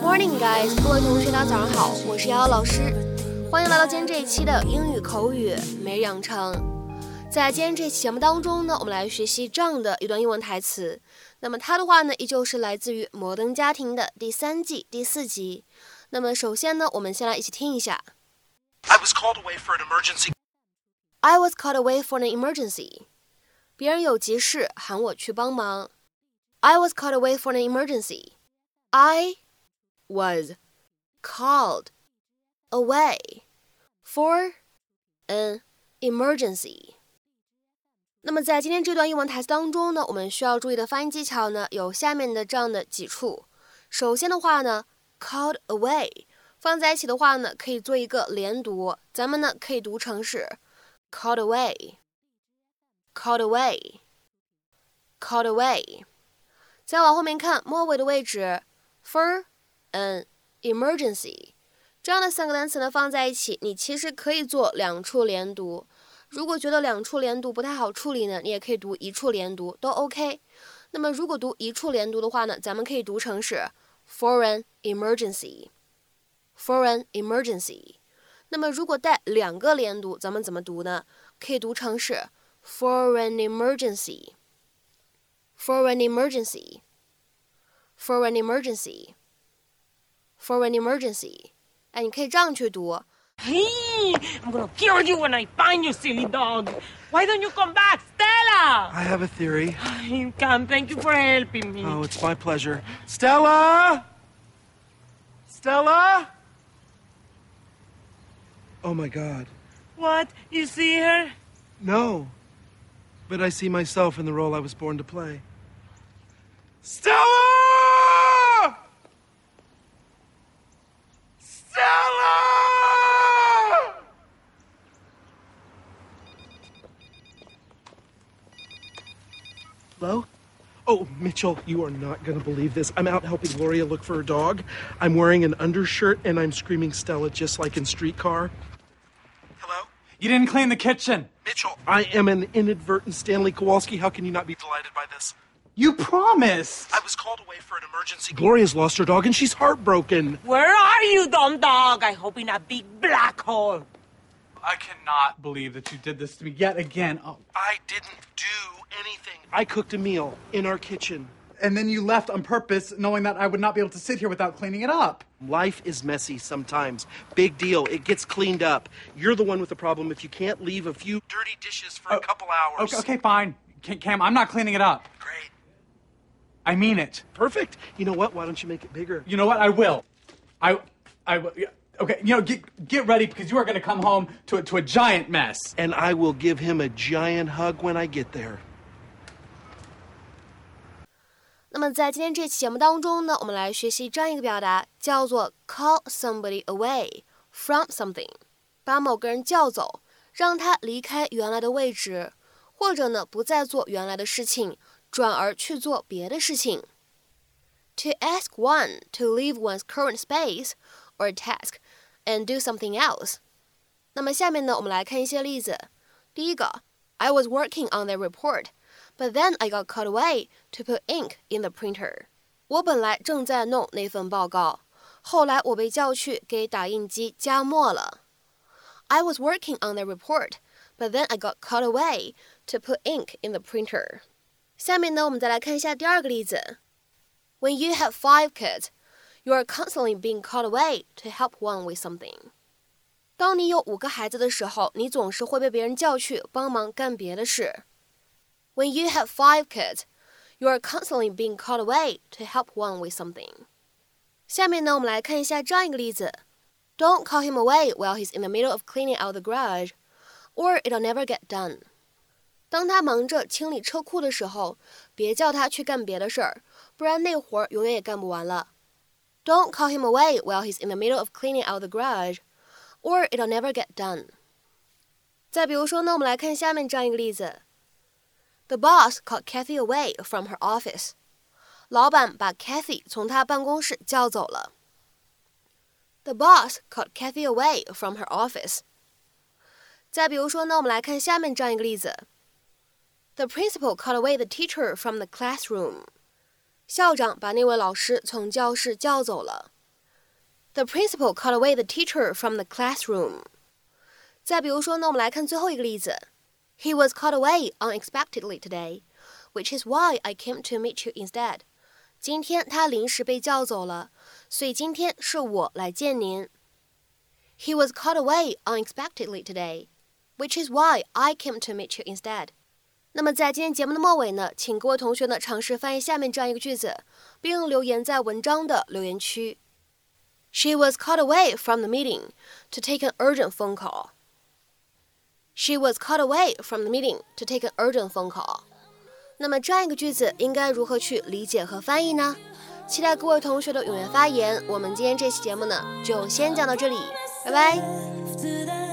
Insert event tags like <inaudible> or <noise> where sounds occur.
morning guys. 各位同学大家早上好我是瑶瑶老师。欢迎来到今天这一期的英语口语每日养成。在今天这期节目当中呢我们来学习这样的一段英文台词。那么它的话呢依旧是来自于摩登家庭的第三季第四集。那么首先呢我们先来一起听一下。I was called away for an emergency. I was called away for an emergency 别人有急事喊我去帮忙。I was called away for an emergency. I was called away for an emergency. 那么在今天这段英文台词当中呢，我们需要注意的发音技巧呢，有下面的这样的几处。首先的话呢，called away 放在一起的话呢，可以做一个连读，咱们呢可以读成是 called away，called away，called away。 再往后面看末尾的位置，for an emergency，这样的三个单词呢放在一起，你其实可以做两处连读。如果觉得两处连读不太好处理呢，你也可以读一处连读，都 OK。那么如果读一处连读的话呢，咱们可以读成是 foreign emergency，foreign emergency。那么如果带两个连读，咱们怎么读呢？可以读成是 foreign emergency for an emergency，for an emergency，for an emergency，for an emergency。哎，你可以这样去读。Hey, I'm gonna kill you when I find you, silly dog. Why don't you come back, Stella? I have a theory. <sighs> You can. Thank you for helping me. Oh, it's my pleasure. Stella! Stella! Oh my god. What? You see her? No. But I see myself in the role I was born to play. Stella! Stella! Hello? Oh, Mitchell, you are not going to believe this. I'm out helping Gloria look for her dog. I'm wearing an undershirt and I'm screaming Stella just like in Streetcar. Hello? You didn't clean the kitchen. Mitchell, I am an inadvertent Stanley Kowalski. How can you not be delighted by this? You promised. I was called away for an emergency. Gloria's lost her dog and she's heartbroken. Where are you, dumb dog? I hope in a big black hole. I cannot believe that you did this to me yet again. Oh. I didn't do anything. I cooked a meal in our kitchen. And then you left on purpose, knowing that I would not be able to sit here without cleaning it up. Life is messy sometimes. Big deal. It gets cleaned up. You're the one with the problem if you can't leave a few dirty dishes for a Oh, couple hours. Okay, okay, fine. Cam, I'm not cleaning it up. Great. I mean it. Perfect. You know what? Why don't you make it bigger? You know what? I will. I, I will. yeah, Okay, you know, get get ready because you are going to come home to a, to a giant mess. And I will give him a giant hug when I get there. 那么在今天这期节目当中呢，我们来学习这样一个表达，叫做 call somebody away from something，把某个人叫走，让他离开原来的位置，或者呢不再做原来的事情， 转而去做别的事情。To ask one to leave one's current space or task and do something else。那么下面呢，我们来看一些例子。第一个，I was working on their report。But then I got called away to put ink in the printer. 我本来正在弄那份报告，后来我被叫去给打印机加墨了。I was working on the report, but then I got called away to put ink in the printer. 下面呢，我们再来看一下第二个例子。When you have five kids, you are constantly being called away to help one with something. 当你有五个孩子的时候，你总是会被别人叫去帮忙干别的事。When you have five kids, you are constantly being called away to help one with something. 下面呢，我们来看一下这样一个例子：Don't call him away while he's in the middle of cleaning out the garage, or it'll never get done. 当他忙着清理车库的时候，别叫他去干别的事儿，不然那活儿永远也干不完了。Don't call him away while he's in the middle of cleaning out the garage, or it'll never get done. 再比如说呢，我们来看下面这样一个例子。The boss called Kathy away from her office. 老板把 Kathy 从她办公室叫走了。The boss called Kathy away from her office. 再比如说呢，我们来看下面这样一个例子 ：The principal called away the teacher from the classroom. 校长把那位老师从教室叫走了。 The principal called away the teacher from the classroom。再比如说呢，我们来看最后一个例子。He was called away unexpectedly today, which is why I came to meet you instead. 今天他临时被叫走了，所以今天是我来见您。He was called away unexpectedly today, which is why I came to meet you instead. 那么在今天节目的末尾呢，请各位同学呢尝试翻译下面这样一个句子，并留言在文章的留言区。She was called away from the meeting to take an urgent phone call. She was called away from the meeting to take an urgent phone call. 那么这样一个句子应该如何去理解和翻译呢？期待各位同学的踊跃发言。我们今天这期节目呢，就先讲到这里，拜拜。